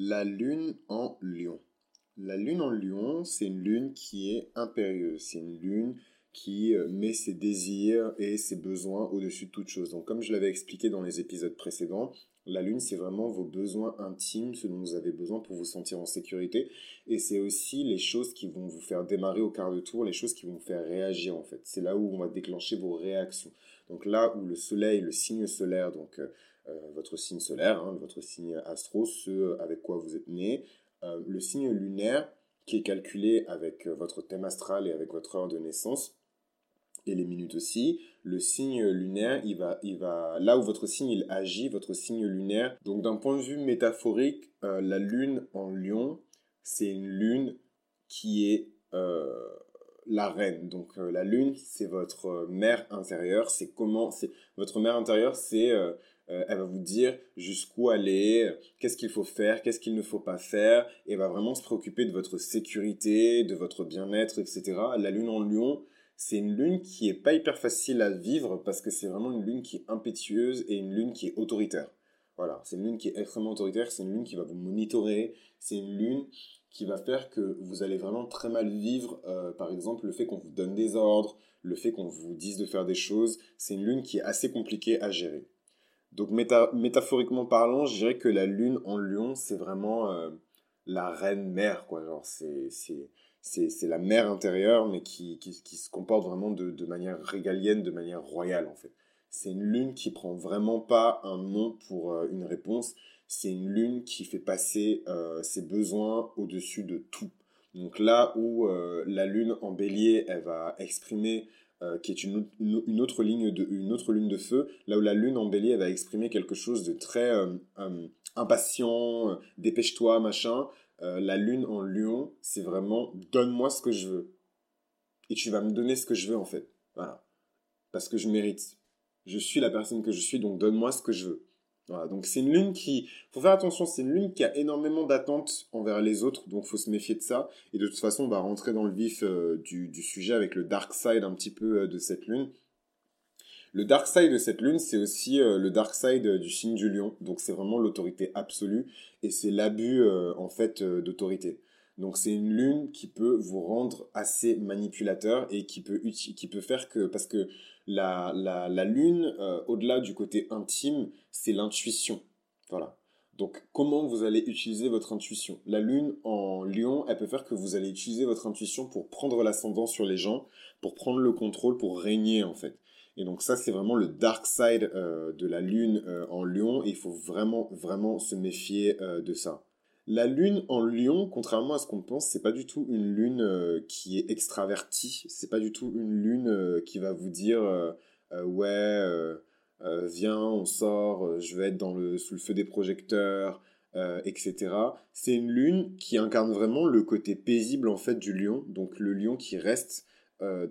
La lune en lion. La lune en lion, c'est une lune qui est impérieuse. C'est une lune qui euh, met ses désirs et ses besoins au-dessus de toute chose. Donc comme je l'avais expliqué dans les épisodes précédents, la lune, c'est vraiment vos besoins intimes, ce dont vous avez besoin pour vous sentir en sécurité. Et c'est aussi les choses qui vont vous faire démarrer au quart de tour, les choses qui vont vous faire réagir en fait. C'est là où on va déclencher vos réactions. Donc là où le soleil, le signe solaire, donc euh, euh, votre signe solaire, hein, votre signe astro, ce avec quoi vous êtes né. Euh, le signe lunaire, qui est calculé avec votre thème astral et avec votre heure de naissance, et les minutes aussi. Le signe lunaire, il va, il va, là où votre signe agit, votre signe lunaire. Donc d'un point de vue métaphorique, la lune en lion, c'est une lune qui est la reine. Donc la lune, c'est votre mère intérieure. C'est comment, c'est votre mère intérieure, c'est euh, elle va vous dire jusqu'où aller, qu'est-ce qu'il faut faire, qu'est-ce qu'il ne faut pas faire, et elle va vraiment se préoccuper de votre sécurité, de votre bien-être, etc. La lune en lion, c'est une lune qui est pas hyper facile à vivre parce que c'est vraiment une lune qui est impétueuse et une lune qui est autoritaire. Voilà, c'est une lune qui est extrêmement autoritaire, c'est une lune qui va vous monitorer, c'est une lune qui va faire que vous allez vraiment très mal vivre, euh, par exemple, le fait qu'on vous donne des ordres, le fait qu'on vous dise de faire des choses, c'est une lune qui est assez compliquée à gérer. Donc métaphoriquement parlant, je dirais que la lune en lion, c'est vraiment euh, la reine mère, quoi. Genre, c'est, la mère intérieure, mais qui, qui, qui se comporte vraiment de, de, manière régalienne, de manière royale, en fait. C'est une lune qui prend vraiment pas un nom pour euh, une réponse. C'est une lune qui fait passer euh, ses besoins au-dessus de tout. Donc là où la lune en bélier, elle va exprimer euh, qui est une, une, autre ligne de, une autre lune de feu, là où la lune en bélier va exprimer quelque chose de très euh, euh, impatient, dépêche-toi, machin. la lune en lion, c'est vraiment donne-moi ce que je veux. Et tu vas me donner ce que je veux en fait. Voilà. Parce que je mérite. Je suis la personne que je suis, donc donne-moi ce que je veux. Voilà, donc c'est une lune qui, faut faire attention, c'est une lune qui a énormément d'attentes envers les autres, donc faut se méfier de ça. Et de toute façon, on va rentrer dans le vif euh, du, sujet avec le dark side un petit peu euh, de cette lune. Le dark side de cette lune, c'est aussi euh, le dark side du signe du lion, donc c'est vraiment l'autorité absolue et c'est l'abus en fait d'autorité. Donc c'est une lune qui peut vous rendre assez manipulateur et qui peut, qui peut faire que, parce que la, la, la lune, euh, au-delà du côté intime, c'est l'intuition. Voilà. Donc comment vous allez utiliser votre intuition? La lune en lion, elle peut faire que vous allez utiliser votre intuition pour prendre l'ascendant sur les gens, pour prendre le contrôle, pour régner en fait. Et donc ça, c'est vraiment le dark side euh, de la lune euh, en lion. Et il faut vraiment, vraiment se méfier de ça. La lune en lion, contrairement à ce qu'on pense, c'est pas du tout une lune euh, qui est extravertie. C'est pas du tout une lune euh, qui va vous dire euh, ouais, viens, on sort, je vais être dans le, sous le feu des projecteurs, etc. C'est une lune qui incarne vraiment le côté paisible en fait du lion. Donc le lion qui reste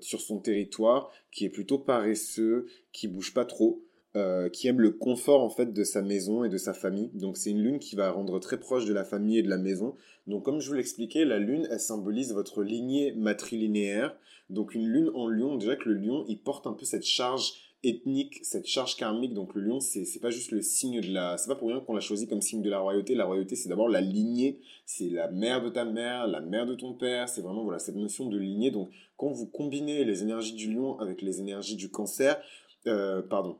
sur son territoire, qui est plutôt paresseux, qui bouge pas trop. Euh, qui aime le confort en fait de sa maison et de sa famille. Donc c'est une lune qui va rendre très proche de la famille et de la maison. Donc comme je vous l'expliquais, la lune elle symbolise votre lignée matrilinéaire. Donc une lune en lion, déjà que le lion il porte un peu cette charge ethnique, cette charge karmique. Donc le lion c'est pas juste le signe de la, c'est pas pour rien qu'on l'a choisi comme signe de la royauté. La royauté c'est d'abord la lignée, c'est la mère de ta mère, la mère de ton père. C'est vraiment voilà cette notion de lignée. Donc quand vous combinez les énergies du lion avec les énergies du cancer, euh, pardon,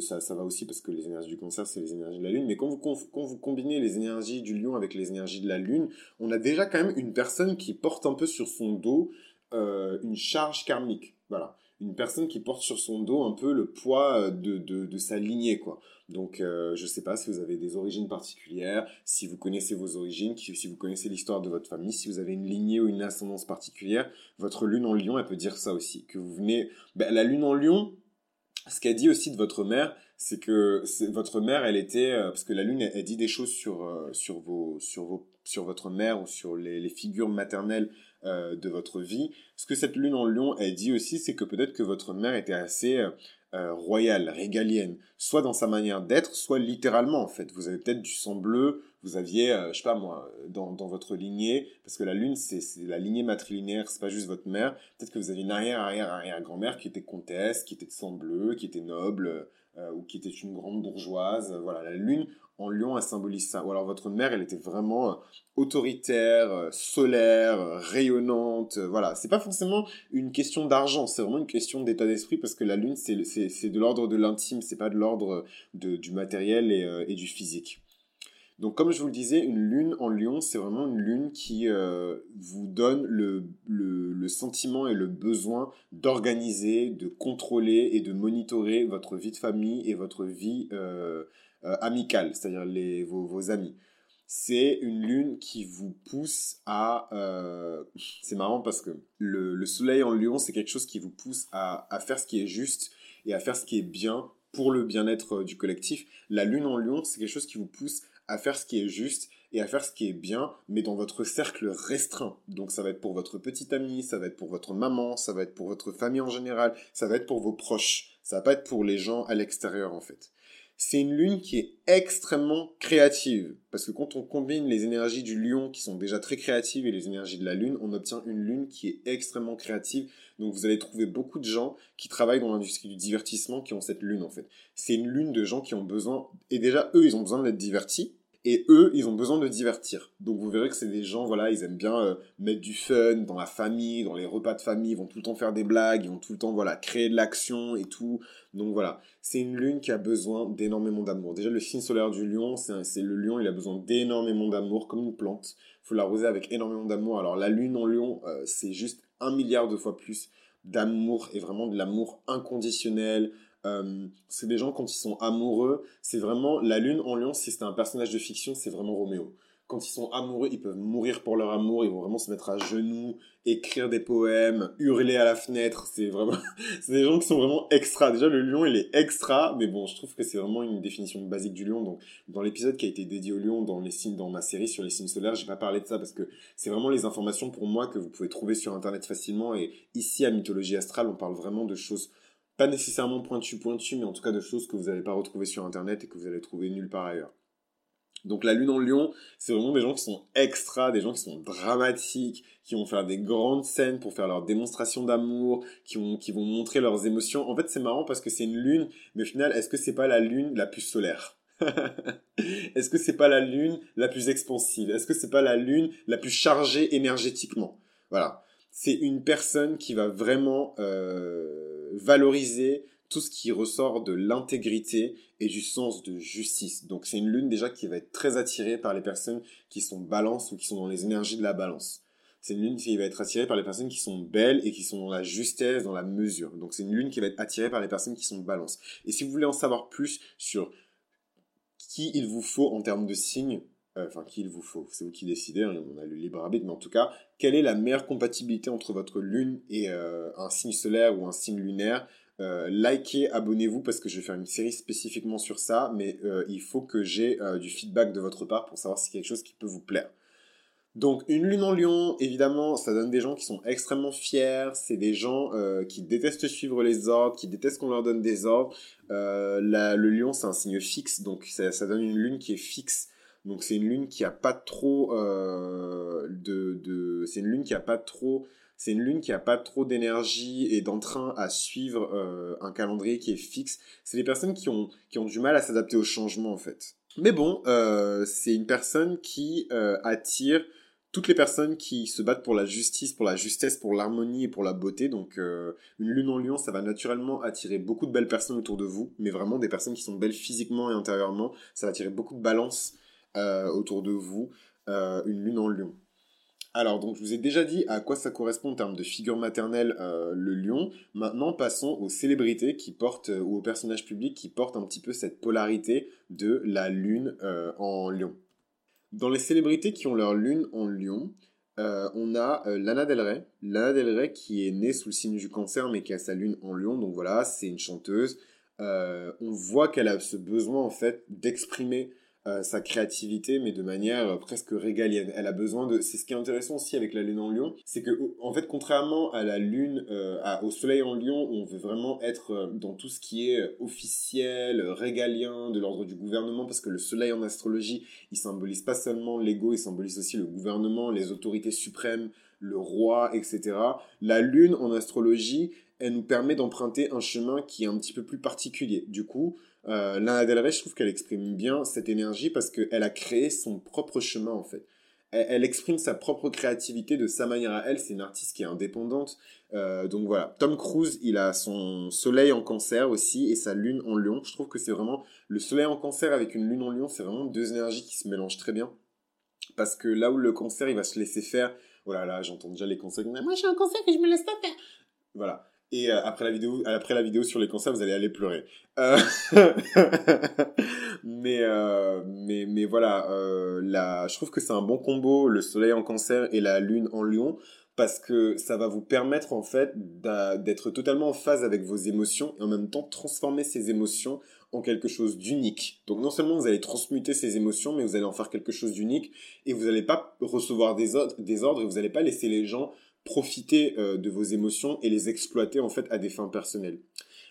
ça, ça va aussi parce que les énergies du cancer, c'est les énergies de la Lune. Mais quand vous, quand vous combinez les énergies du lion avec les énergies de la Lune, on a déjà quand même une personne qui porte un peu sur son dos euh, une charge karmique. Voilà. Une personne qui porte sur son dos un peu le poids euh, de, de, de sa lignée, quoi. Donc, euh, je sais pas si vous avez des origines particulières, si vous connaissez vos origines, si vous connaissez l'histoire de votre famille, si vous avez une lignée ou une ascendance particulière, votre lune en lion, elle peut dire ça aussi. Que vous venez... Ben, la lune en lion, ce qu'elle dit aussi de votre mère, c'est que votre mère, elle était euh, parce que la lune, elle, dit des choses sur euh, sur votre mère ou sur les, les figures maternelles euh, de votre vie. Ce que cette lune en Lion, elle dit aussi, c'est que peut-être que votre mère était assez euh, royale, régalienne, soit dans sa manière d'être, soit littéralement en fait. Vous avez peut-être du sang bleu, vous aviez, euh, je sais pas moi, dans, dans votre lignée, parce que la lune c'est la lignée matrilinéaire, c'est pas juste votre mère. Peut-être que vous aviez une arrière arrière arrière grand-mère qui était comtesse, qui était de sang bleu, qui était noble, euh, ou qui était une grande bourgeoise. Voilà, la lune en lion, elle symbolise ça. Ou alors votre mère, elle était vraiment autoritaire, solaire, rayonnante. voilà, c'est pas forcément une question d'argent, c'est vraiment une question d'état d'esprit parce que la lune, c'est de l'ordre de l'intime, c'est pas de l'ordre du matériel et du physique. Donc comme je vous le disais, une lune en lion, c'est vraiment une lune qui euh, vous donne le, le, sentiment et le besoin d'organiser, de contrôler et de monitorer votre vie de famille et votre vie euh, euh, amicale, c'est-à-dire vos, vos amis. C'est une lune qui vous pousse à... c'est marrant parce que le, le soleil en lion, c'est quelque chose qui vous pousse à, à faire ce qui est juste et à faire ce qui est bien pour le bien-être du collectif. La lune en lion, c'est quelque chose qui vous pousse à faire ce qui est juste et à faire ce qui est bien, mais dans votre cercle restreint. Donc ça va être pour votre petite amie, ça va être pour votre maman, ça va être pour votre famille en général, ça va être pour vos proches. Ça va pas être pour les gens à l'extérieur en fait. C'est une lune qui est extrêmement créative. Parce que quand on combine les énergies du lion qui sont déjà très créatives et les énergies de la lune, on obtient une lune qui est extrêmement créative. Donc vous allez trouver beaucoup de gens qui travaillent dans l'industrie du divertissement qui ont cette lune en fait. C'est une lune de gens qui ont besoin, et déjà eux ils ont besoin d'être divertis, et eux, ils ont besoin de divertir. Donc vous verrez que c'est des gens, voilà, ils aiment bien euh, mettre du fun dans la famille, dans les repas de famille, ils vont tout le temps faire des blagues, ils vont tout le temps, voilà, créer de l'action et tout. Donc voilà, c'est une lune qui a besoin d'énormément d'amour. Déjà, le signe solaire du lion, c'est le lion, il a besoin d'énormément d'amour, comme une plante. Faut l'arroser avec énormément d'amour. Alors la lune en lion, euh, c'est juste un milliard de fois plus d'amour et vraiment de l'amour inconditionnel, euh, c'est des gens quand ils sont amoureux, c'est vraiment la lune en lion. Si c'était un personnage de fiction, c'est vraiment Roméo. Quand ils sont amoureux, ils peuvent mourir pour leur amour. Ils vont vraiment se mettre à genoux, écrire des poèmes, hurler à la fenêtre. C'est vraiment, c'est des gens qui sont vraiment extra. Déjà, le lion, il est extra, mais bon, je trouve que c'est vraiment une définition basique du lion. Donc, dans l'épisode qui a été dédié au lion, dans les signes, dans ma série sur les signes solaires, j'ai pas parlé de ça parce que c'est vraiment les informations pour moi que vous pouvez trouver sur internet facilement. Et ici, à Mythologie Astrale, on parle vraiment de choses pas nécessairement pointu pointu, mais en tout cas de choses que vous n'allez pas retrouver sur Internet et que vous allez trouver nulle part ailleurs. Donc la lune en lion, c'est vraiment des gens qui sont extra, des gens qui sont dramatiques, qui vont faire des grandes scènes pour faire leur démonstration d'amour, qui vont, qui vont montrer leurs émotions. En fait, c'est marrant parce que c'est une lune, mais au final, est-ce que c'est pas la lune la plus solaire? Est-ce que c'est pas la lune la plus expansive? Est-ce que c'est pas la lune la plus chargée énergétiquement? Voilà. C'est une personne qui va vraiment euh, valoriser tout ce qui ressort de l'intégrité et du sens de justice. Donc c'est une lune déjà qui va être très attirée par les personnes qui sont balance ou qui sont dans les énergies de la balance. C'est une lune qui va être attirée par les personnes qui sont belles et qui sont dans la justesse, dans la mesure. Donc c'est une lune qui va être attirée par les personnes qui sont balance. Et si vous voulez en savoir plus sur qui il vous faut en termes de signes, euh, enfin qui il vous faut, c'est vous qui décidez, hein, on a le libre arbitre, mais en tout cas, quelle est la meilleure compatibilité entre votre lune et euh, un signe solaire ou un signe lunaire euh, likez, abonnez-vous parce que je vais faire une série spécifiquement sur ça, mais il faut que j'ai du feedback de votre part pour savoir si c'est quelque chose qui peut vous plaire. Donc une lune en lion, évidemment, ça donne des gens qui sont extrêmement fiers, c'est des gens qui détestent suivre les ordres, qui détestent qu'on leur donne des ordres. le lion, c'est un signe fixe, donc ça, donne une lune qui est fixe. Donc c'est une lune qui a pas trop euh, de, de c'est une lune qui a pas trop c'est une lune qui a pas trop d'énergie et d'entrain à suivre euh, un calendrier qui est fixe. C'est des personnes qui ont qui ont du mal à s'adapter au changement en fait. Mais bon, euh, c'est une personne qui euh, attire toutes les personnes qui se battent pour la justice, pour la justesse, pour l'harmonie et pour la beauté. Donc une lune en lion, ça va naturellement attirer beaucoup de belles personnes autour de vous, mais vraiment des personnes qui sont belles physiquement et intérieurement. Ça va attirer beaucoup de balance autour de vous, une lune en lion. Alors, donc, je vous ai déjà dit à quoi ça correspond en termes de figure maternelle euh, le lion. Maintenant, passons aux célébrités qui portent, ou aux personnages publics qui portent un petit peu cette polarité de la lune en lion. Dans les célébrités qui ont leur lune en lion, on a Lana Del Rey. Lana Del Rey qui est née sous le signe du cancer mais qui a sa lune en lion. Donc voilà, c'est une chanteuse. on voit qu'elle a ce besoin en fait d'exprimer euh, sa créativité, mais de manière euh, presque régalienne. Elle a besoin de. C'est ce qui est intéressant aussi avec la lune en lion, c'est que en fait, contrairement à la lune, euh, au soleil en lion, on veut vraiment être dans tout ce qui est officiel, régalien, de l'ordre du gouvernement, parce que le soleil en astrologie, il symbolise pas seulement l'ego, il symbolise aussi le gouvernement, les autorités suprêmes, le roi, etc. La lune en astrologie, elle nous permet d'emprunter un chemin qui est un petit peu plus particulier. Du coup, Euh, Lana Del Rey, je trouve qu'elle exprime bien cette énergie parce qu'elle a créé son propre chemin en fait. Elle, exprime sa propre créativité de sa manière à elle. C'est une artiste qui est indépendante. Euh, donc voilà. Tom Cruise, il a son soleil en cancer aussi et sa lune en lion. Je trouve que c'est vraiment le soleil en cancer avec une lune en lion, c'est vraiment deux énergies qui se mélangent très bien. Parce que là où le cancer, il va se laisser faire. Oh là j'entends déjà les cancers. Moi, j'ai un cancer et je me laisse pas faire. Voilà. Et euh, après la vidéo, après la vidéo sur les cancers, vous allez aller pleurer. Euh, mais, euh, mais, mais voilà, la... je trouve que c'est un bon combo, le soleil en cancer et la lune en lion, parce que ça va vous permettre en fait d'être totalement en phase avec vos émotions et en même temps transformer ces émotions en quelque chose d'unique. Donc non seulement vous allez transmuter ces émotions, mais vous allez en faire quelque chose d'unique et vous n'allez pas recevoir des ordres, des ordres et vous n'allez pas laisser les gens profiter euh, de vos émotions et les exploiter en fait à des fins personnelles.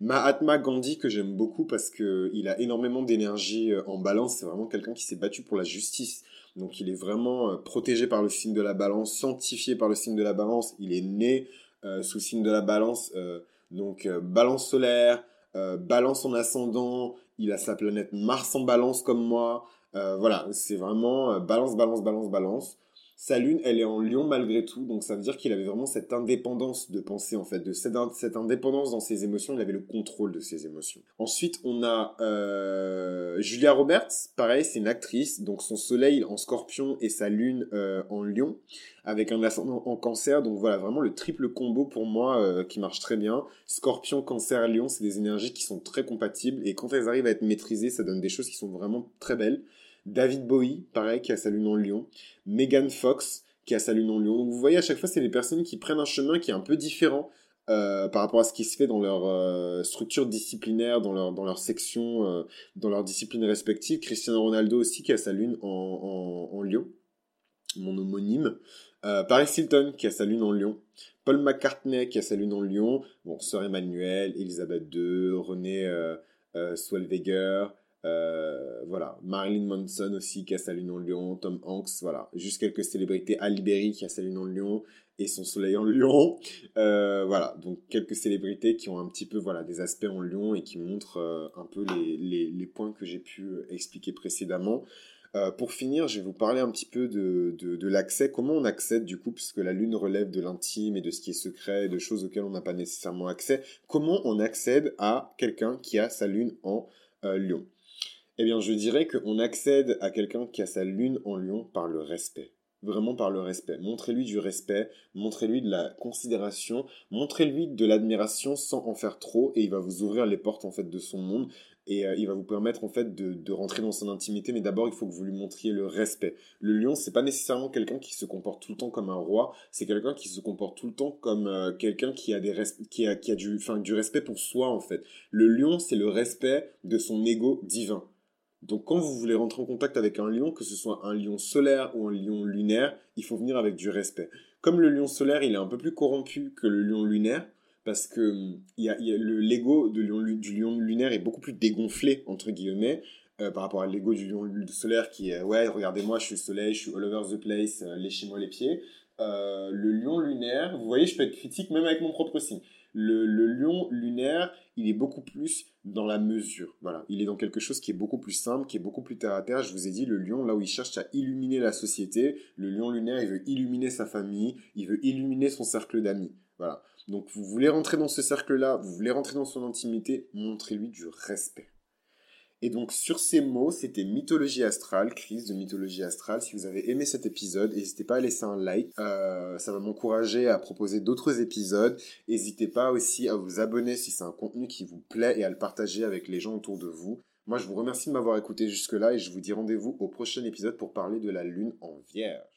Mahatma Gandhi que j'aime beaucoup parce que il a énormément d'énergie euh, en balance, c'est vraiment quelqu'un qui s'est battu pour la justice. Donc il est vraiment euh, protégé par le signe de la balance, sanctifié par le signe de la balance, il est né sous le signe de la balance donc balance solaire, balance en ascendant, il a sa planète Mars en balance comme moi. voilà, c'est vraiment balance balance balance balance. Sa lune, elle est en lion malgré tout, donc ça veut dire qu'il avait vraiment cette indépendance de penser, en fait, de cette, indépendance dans ses émotions, il avait le contrôle de ses émotions. Ensuite, on a euh, Julia Roberts, pareil, c'est une actrice, donc son soleil en scorpion et sa lune euh, en lion, avec un ascendant en cancer, donc voilà, vraiment le triple combo pour moi euh, qui marche très bien. Scorpion, cancer, lion, c'est des énergies qui sont très compatibles, et quand elles arrivent à être maîtrisées, ça donne des choses qui sont vraiment très belles. David Bowie, pareil, qui a sa lune en lion. Megan Fox, qui a sa lune en lion. Donc vous voyez, à chaque fois, c'est des personnes qui prennent un chemin qui est un peu différent euh, par rapport à ce qui se fait dans leur euh, structure disciplinaire, dans leur, dans leur section, euh, dans leur discipline respective. Cristiano Ronaldo aussi, qui a sa lune en, en, lion, mon homonyme. Paris Hilton, qui a sa lune en lion. Paul McCartney, qui a sa lune en lion. Bon, Sœur Emmanuel, Elisabeth II, René Swelweger, euh, voilà, Marilyn Manson aussi qui a sa lune en lion, Tom Hanks, voilà, juste quelques célébrités, Ali Berry qui a sa lune en lion et son soleil en lion, euh, voilà, donc quelques célébrités qui ont un petit peu voilà des aspects en lion et qui montrent euh, un peu les, points que j'ai pu expliquer précédemment. pour finir, je vais vous parler un petit peu de, de, l'accès, comment on accède du coup, puisque la lune relève de l'intime et de ce qui est secret, de choses auxquelles on n'a pas nécessairement accès, comment on accède à quelqu'un qui a sa lune en lion? Eh bien, je dirais qu'on accède à quelqu'un qui a sa lune en lion par le respect. Vraiment par le respect. Montrez-lui du respect, montrez-lui de la considération, montrez-lui de l'admiration sans en faire trop et il va vous ouvrir les portes en fait de son monde et euh, il va vous permettre en fait de, rentrer dans son intimité. Mais d'abord il faut que vous lui montriez le respect. Le lion c'est pas nécessairement quelqu'un qui se comporte tout le temps comme un roi. C'est quelqu'un qui se comporte tout le temps comme euh, quelqu'un qui a des qui a, qui a du du respect pour soi en fait. Le lion c'est le respect de son ego divin donc quand vous voulez rentrer en contact avec un lion, que ce soit un lion solaire ou un lion lunaire, il faut venir avec du respect. Comme le lion solaire, il est un peu plus corrompu que le lion lunaire, parce que hum, y a, le l'ego du lion lunaire est beaucoup plus dégonflé entre guillemets euh, par rapport à l'ego du lion solaire qui est ouais regardez-moi je suis soleil je suis all over the place euh, léchez-moi les pieds euh, le lion lunaire vous voyez je peux être critique même avec mon propre signe le, lion lunaire, il est beaucoup plus dans la mesure. Voilà, il est dans quelque chose qui est beaucoup plus simple, qui est beaucoup plus terre à terre. Je vous ai dit, le lion, là où il cherche à illuminer la société, le lion lunaire, il veut illuminer sa famille, il veut illuminer son cercle d'amis. Voilà. Donc vous voulez rentrer dans ce cercle-là, vous voulez rentrer dans son intimité, montrez-lui du respect. Et donc sur ces mots, c'était Mythologie Astrale, crise de Mythologie Astrale. Si vous avez aimé cet épisode, n'hésitez pas à laisser un like. Euh, ça va m'encourager à proposer d'autres épisodes. N'hésitez pas aussi à vous abonner si c'est un contenu qui vous plaît et à le partager avec les gens autour de vous. Moi, je vous remercie de m'avoir écouté jusque-là et je vous dis rendez-vous au prochain épisode pour parler de la Lune en Vierge.